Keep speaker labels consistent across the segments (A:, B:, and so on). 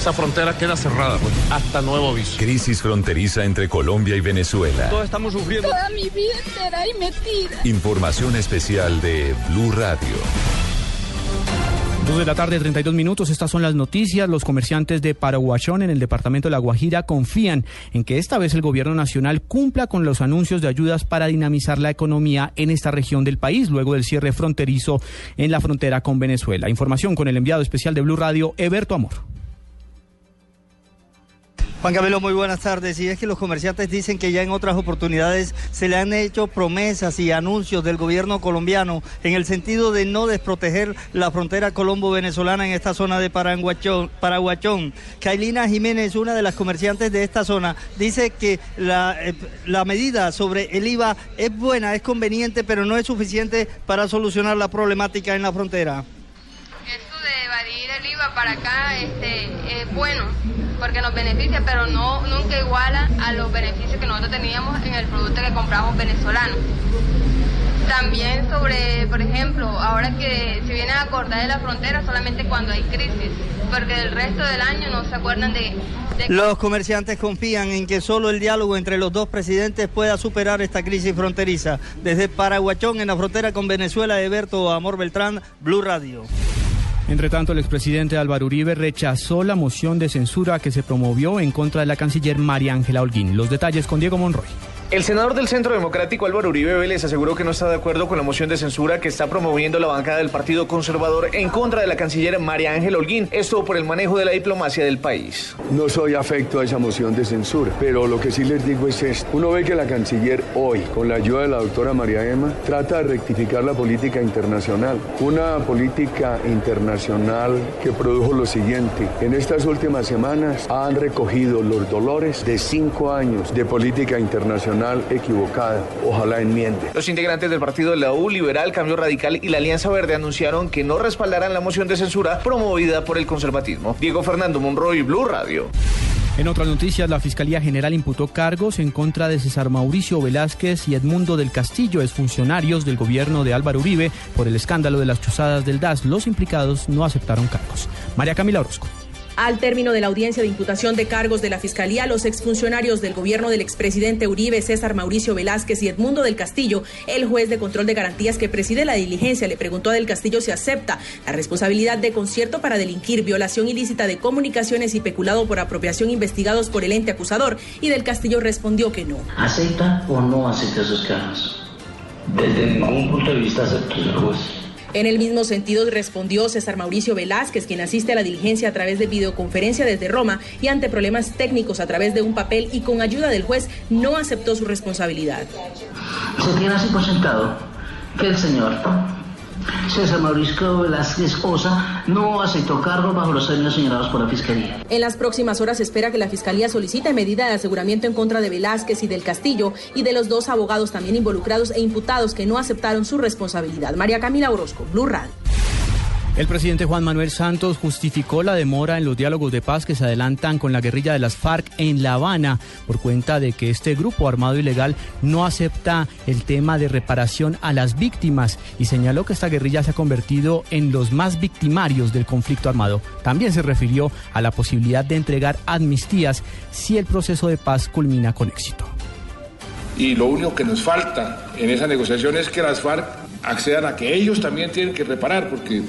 A: Esa frontera queda cerrada pues, hasta nuevo aviso.
B: Crisis fronteriza entre Colombia y Venezuela.
A: Todos estamos sufriendo.
C: Toda mi vida entera y metida.
B: Información especial de Blue Radio.
D: 2 de la tarde, 32 minutos. Estas son las noticias. Los comerciantes de Paraguachón en el departamento de La Guajira confían en que esta vez el gobierno nacional cumpla con los anuncios de ayudas para dinamizar la economía en esta región del país luego del cierre fronterizo en la frontera con Venezuela. Información con el enviado especial de Blue Radio, Eberto Amor.
E: Juan Camilo, muy buenas tardes. Y es que los comerciantes dicen que ya en otras oportunidades se le han hecho promesas y anuncios del gobierno colombiano en el sentido de no desproteger la frontera colombo-venezolana en esta zona de Paraguachón. Kailina Jiménez, una de las comerciantes de esta zona, dice que la, eh, la medida sobre el IVA es buena, es conveniente, pero no es suficiente para solucionar la problemática en la frontera.
F: Para acá este, es bueno porque nos beneficia, pero no nunca iguala a los beneficios que nosotros teníamos en el producto que compramos venezolano. También sobre, por ejemplo, ahora que se viene a acordar de la frontera solamente cuando hay crisis, porque el resto del año no se acuerdan de... de...
E: Los comerciantes confían en que solo el diálogo entre los dos presidentes pueda superar esta crisis fronteriza. Desde Paraguachón, en la frontera con Venezuela, Eberto Amor Beltrán, Blue Radio.
D: Entre tanto, el expresidente Álvaro Uribe rechazó la moción de censura que se promovió en contra de la canciller María Ángela Holguín. Los detalles con Diego Monroy.
G: El senador del Centro Democrático Álvaro Uribe Vélez aseguró que no está de acuerdo con la moción de censura que está promoviendo la bancada del Partido Conservador en contra de la canciller María Ángela Holguín, esto por el manejo de la diplomacia del país.
H: No soy afecto a esa moción de censura, pero lo que sí les digo es esto. Uno ve que la canciller hoy, con la ayuda de la doctora María Emma, trata de rectificar la política internacional. Una política internacional que produjo lo siguiente. En estas últimas semanas han recogido los dolores de cinco años de política internacional equivocada. Ojalá enmiende.
G: Los integrantes del partido de la U, Liberal, Cambio Radical y la Alianza Verde anunciaron que no respaldarán la moción de censura promovida por el conservatismo. Diego Fernando Monroy, Blue Radio.
D: En otras noticias, la Fiscalía General imputó cargos en contra de César Mauricio Velázquez y Edmundo del Castillo, exfuncionarios del gobierno de Álvaro Uribe, por el escándalo de las chuzadas del DAS. Los implicados no aceptaron cargos. María Camila Orozco.
I: Al término de la audiencia de imputación de cargos de la Fiscalía, los exfuncionarios del gobierno del expresidente Uribe, César Mauricio Velázquez y Edmundo del Castillo, el juez de control de garantías que preside la diligencia, le preguntó a del Castillo si acepta la responsabilidad de concierto para delinquir, violación ilícita de comunicaciones y peculado por apropiación investigados por el ente acusador, y del Castillo respondió que no.
J: ¿Acepta o no acepta esos cargos? Desde ningún punto de vista acepto, señor juez.
I: En el mismo sentido respondió César Mauricio Velázquez, quien asiste a la diligencia a través de videoconferencia desde Roma y ante problemas técnicos a través de un papel y con ayuda del juez no aceptó su responsabilidad.
J: Se tiene así por sentado que el señor César Mauricio Velázquez Osa no aceptó cargo bajo los términos señalados por la Fiscalía.
I: En las próximas horas se espera que la Fiscalía solicite medida de aseguramiento en contra de Velázquez y del Castillo y de los dos abogados también involucrados e imputados que no aceptaron su responsabilidad. María Camila Orozco, Blue Radio.
D: El presidente Juan Manuel Santos justificó la demora en los diálogos de paz que se adelantan con la guerrilla de las FARC en La Habana por cuenta de que este grupo armado ilegal no acepta el tema de reparación a las víctimas y señaló que esta guerrilla se ha convertido en los más victimarios del conflicto armado. También se refirió a la posibilidad de entregar amnistías si el proceso de paz culmina con éxito.
K: Y lo único que nos falta en esa negociación es que las FARC accedan a que ellos también tienen que reparar, porque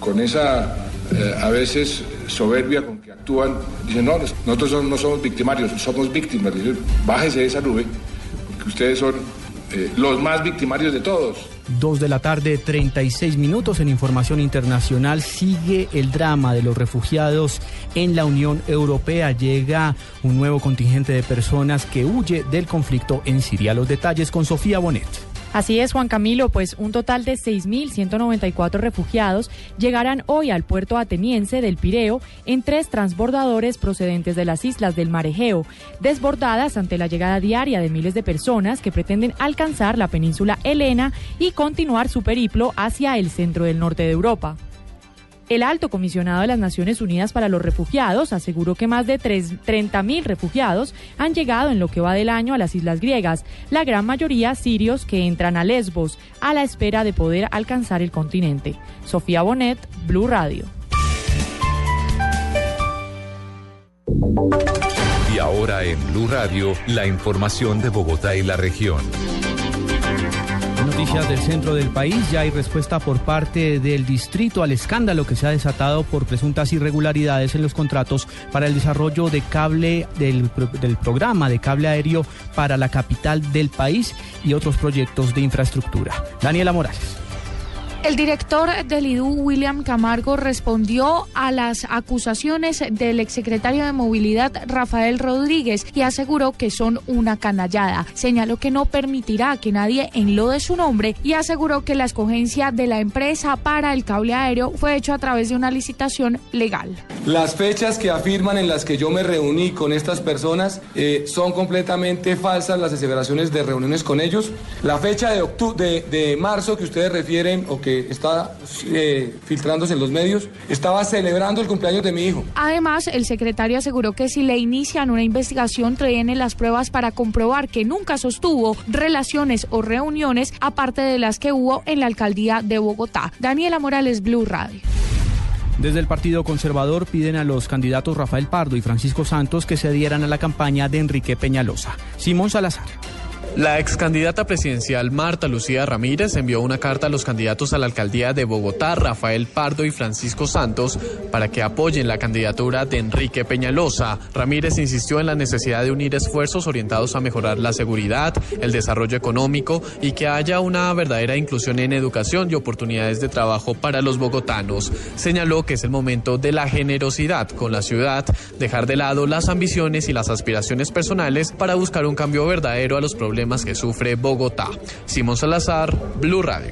K: con esa eh, a veces soberbia con que actúan, dicen, no, nosotros no somos victimarios, somos víctimas. Dicen, bájese de esa nube, porque ustedes son eh, los más victimarios de todos.
D: Dos de la tarde, 36 minutos en información internacional. Sigue el drama de los refugiados en la Unión Europea. Llega un nuevo contingente de personas que huye del conflicto en Siria. Los detalles con Sofía Bonet.
L: Así es, Juan Camilo, pues un total de 6.194 refugiados llegarán hoy al puerto ateniense del Pireo en tres transbordadores procedentes de las islas del Mar Egeo, desbordadas ante la llegada diaria de miles de personas que pretenden alcanzar la península Helena y continuar su periplo hacia el centro del norte de Europa. El alto comisionado de las Naciones Unidas para los Refugiados aseguró que más de 30.000 refugiados han llegado en lo que va del año a las islas griegas, la gran mayoría sirios que entran a Lesbos, a la espera de poder alcanzar el continente. Sofía Bonet, Blue Radio.
B: Y ahora en Blue Radio, la información de Bogotá y la región.
D: Noticias del centro del país. Ya hay respuesta por parte del distrito al escándalo que se ha desatado por presuntas irregularidades en los contratos para el desarrollo de cable del, del programa de cable aéreo para la capital del país y otros proyectos de infraestructura. Daniela Morales.
M: El director del IDU, William Camargo, respondió a las acusaciones del exsecretario de Movilidad, Rafael Rodríguez, y aseguró que son una canallada. Señaló que no permitirá que nadie enlode su nombre y aseguró que la escogencia de la empresa para el cable aéreo fue hecho a través de una licitación legal.
N: Las fechas que afirman en las que yo me reuní con estas personas eh, son completamente falsas las aseveraciones de reuniones con ellos. La fecha de, de, de marzo que ustedes refieren o que está eh, filtrándose en los medios, estaba celebrando el cumpleaños de mi hijo.
M: Además, el secretario aseguró que si le inician una investigación, traen las pruebas para comprobar que nunca sostuvo relaciones o reuniones aparte de las que hubo en la alcaldía de Bogotá. Daniela Morales, Blue Radio.
D: Desde el Partido Conservador piden a los candidatos Rafael Pardo y Francisco Santos que se adhieran a la campaña de Enrique Peñalosa. Simón Salazar.
O: La ex candidata presidencial Marta Lucía Ramírez envió una carta a los candidatos a la alcaldía de Bogotá, Rafael Pardo y Francisco Santos, para que apoyen la candidatura de Enrique Peñalosa. Ramírez insistió en la necesidad de unir esfuerzos orientados a mejorar la seguridad, el desarrollo económico y que haya una verdadera inclusión en educación y oportunidades de trabajo para los bogotanos. Señaló que es el momento de la generosidad con la ciudad, dejar de lado las ambiciones y las aspiraciones personales para buscar un cambio verdadero a los problemas que sufre Bogotá. Simón Salazar, Blue Radio.